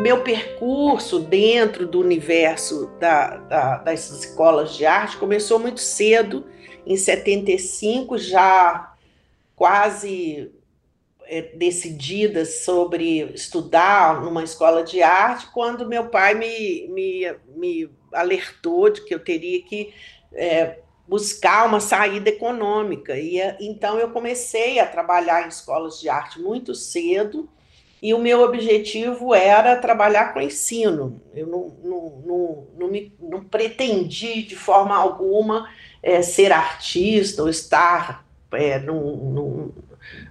meu percurso dentro do universo da, da, das escolas de arte começou muito cedo, em 75, já quase é, decidida sobre estudar numa escola de arte, quando meu pai me, me, me alertou de que eu teria que é, buscar uma saída econômica. E então eu comecei a trabalhar em escolas de arte muito cedo, e o meu objetivo era trabalhar com ensino. Eu não, não, não, não, me, não pretendi de forma alguma é, ser artista ou estar é, num, num,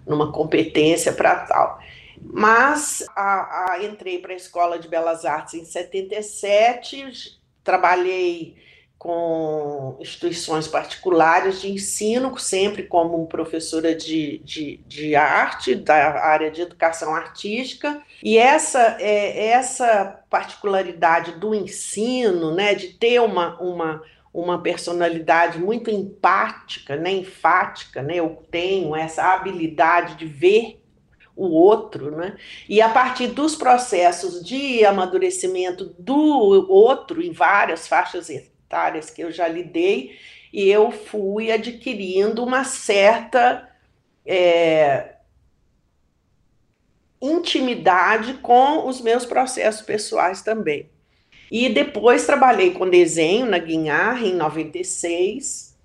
numa competência para tal. Mas a, a, entrei para a Escola de Belas Artes em 77, trabalhei com instituições particulares de ensino, sempre como professora de, de, de arte, da área de educação artística, e essa, é, essa particularidade do ensino, né, de ter uma, uma, uma personalidade muito empática, né, enfática, né, eu tenho essa habilidade de ver o outro, né? E a partir dos processos de amadurecimento do outro em várias faixas etárias que eu já lidei, e eu fui adquirindo uma certa é, intimidade com os meus processos pessoais também. E depois trabalhei com desenho na Guinhar em 96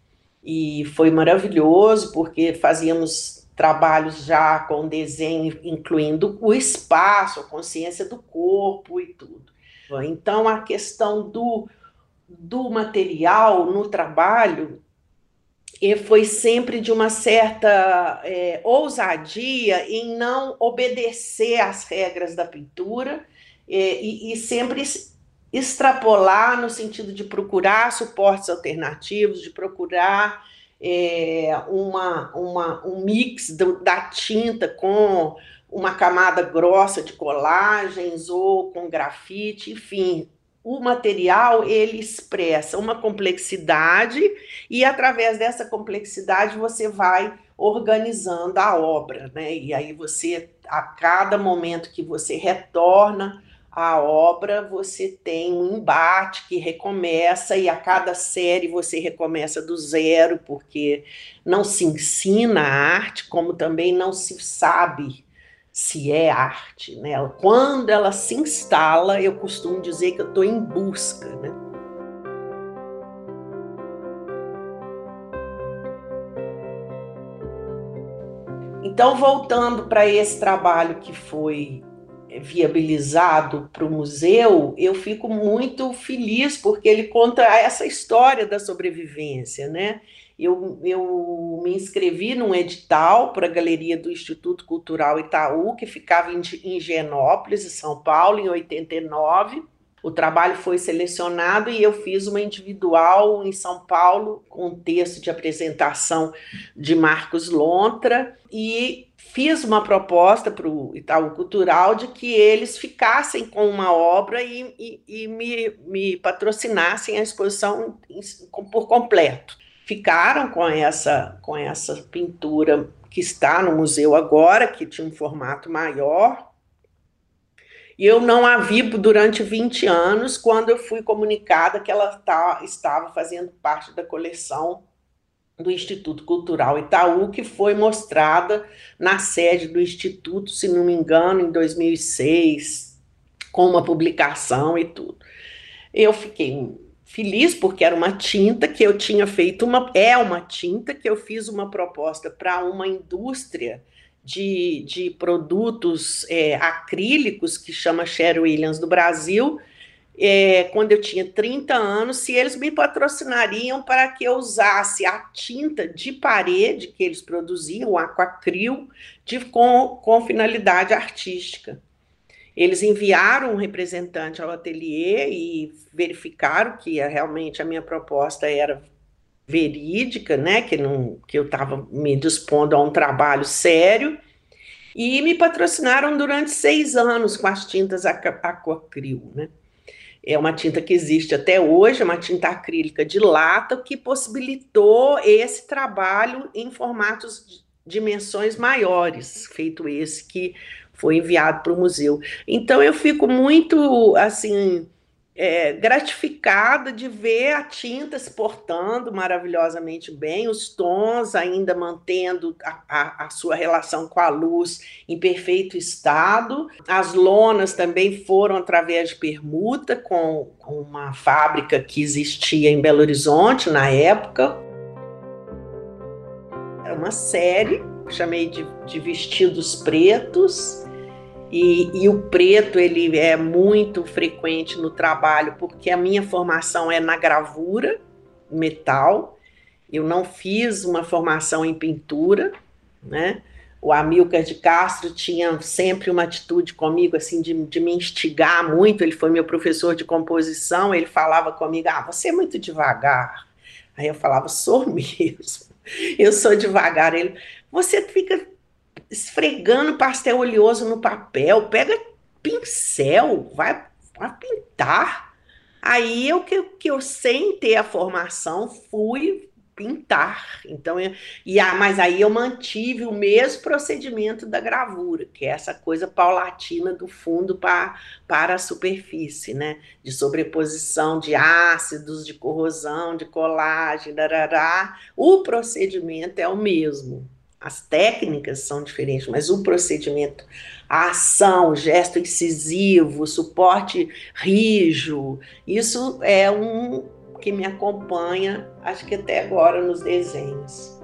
e foi maravilhoso porque fazíamos trabalhos já com desenho incluindo o espaço, a consciência do corpo e tudo. Então a questão do do material no trabalho e foi sempre de uma certa é, ousadia em não obedecer às regras da pintura é, e, e, sempre extrapolar no sentido de procurar suportes alternativos, de procurar é, uma, uma, um mix do, da tinta com uma camada grossa de colagens ou com grafite, enfim, o material ele expressa uma complexidade e através dessa complexidade você vai organizando a obra, né? E aí você a cada momento que você retorna à obra, você tem um embate que recomeça e a cada série você recomeça do zero, porque não se ensina a arte, como também não se sabe se é arte, né? Quando ela se instala, eu costumo dizer que eu estou em busca, né? Então, voltando para esse trabalho que foi viabilizado para o museu, eu fico muito feliz porque ele conta essa história da sobrevivência, né? eu, eu me inscrevi num edital para a galeria do Instituto Cultural Itaú, que ficava em, em Genópolis, em São Paulo, em 89. O trabalho foi selecionado e eu fiz uma individual em São Paulo, com um texto de apresentação de Marcos Lontra, e fiz uma proposta para o Itaú Cultural de que eles ficassem com uma obra e, e, e me, me patrocinassem a exposição por completo ficaram com essa, com essa pintura que está no museu agora, que tinha um formato maior. E eu não a vi durante 20 anos, quando eu fui comunicada que ela tá, estava fazendo parte da coleção do Instituto Cultural Itaú, que foi mostrada na sede do Instituto, se não me engano, em 2006, com uma publicação e tudo. Eu fiquei feliz porque era uma tinta que eu tinha feito uma é uma tinta que eu fiz uma proposta para uma indústria de, de produtos é, acrílicos que chama Sherwin Williams do Brasil é, quando eu tinha 30 anos, se eles me patrocinariam para que eu usasse a tinta de parede que eles produziam, o aquacril, de, com, com finalidade artística. Eles enviaram um representante ao ateliê e verificaram que realmente a minha proposta era verídica, né, que, não, que eu estava me dispondo a um trabalho sério, e me patrocinaram durante seis anos com as tintas Aquacril, né. É uma tinta que existe até hoje, é uma tinta acrílica de lata, que possibilitou esse trabalho em formatos de dimensões maiores, feito esse que foi enviado para o museu. Então eu fico muito assim é, gratificada de ver a tinta se portando maravilhosamente bem, os tons ainda mantendo a, a, a, sua relação com a luz em perfeito estado. As lonas também foram através de permuta com uma fábrica que existia em Belo Horizonte na época. É uma série, chamei de, de vestidos pretos e, e, o preto ele é muito frequente no trabalho porque a minha formação é na gravura metal. Eu não fiz uma formação em pintura, né? O Amilcar de Castro tinha sempre uma atitude comigo assim de, de me instigar muito. Ele foi meu professor de composição. Ele falava comigo: "Ah, você é muito devagar". Aí eu falava: "Sou mesmo. Eu sou devagar". Ele: "Você fica esfregando pastel oleoso no papel, pega pincel, vai, vai pintar. Aí eu que, que eu sem ter a formação fui pintar. Então, eu, e ah, mas aí eu mantive o mesmo procedimento da gravura, que é essa coisa paulatina do fundo pra, para a superfície, né? De sobreposição de ácidos, de corrosão, de colagem, darará. O procedimento é o mesmo. As técnicas são diferentes, mas o procedimento, a ação, o gesto incisivo, o suporte rijo, isso é um que me acompanha, acho que até agora nos desenhos.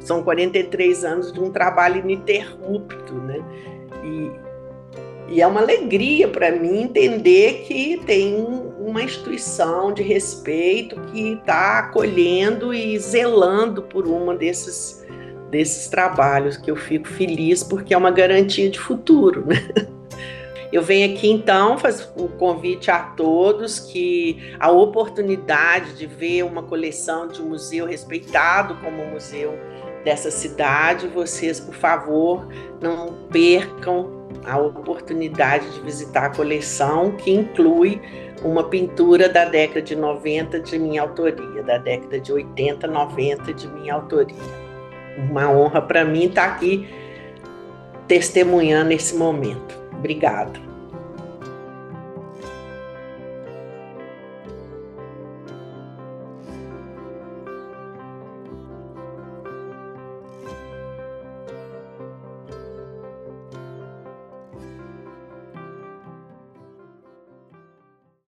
São 43 anos de um trabalho ininterrupto, né? E, e é uma alegria para mim entender que tem uma instituição de respeito que está acolhendo e zelando por uma desses, desses trabalhos, que eu fico feliz porque é uma garantia de futuro. Né? Eu venho aqui então fazer o convite a todos que a oportunidade de ver uma coleção de um museu respeitado como o museu dessa cidade, vocês, por favor, não percam a oportunidade de visitar a coleção, que inclui uma pintura da década de 90 de minha autoria, da década de 80, 90 de minha autoria. Uma honra para mim estar aqui testemunhando esse momento. Obrigada.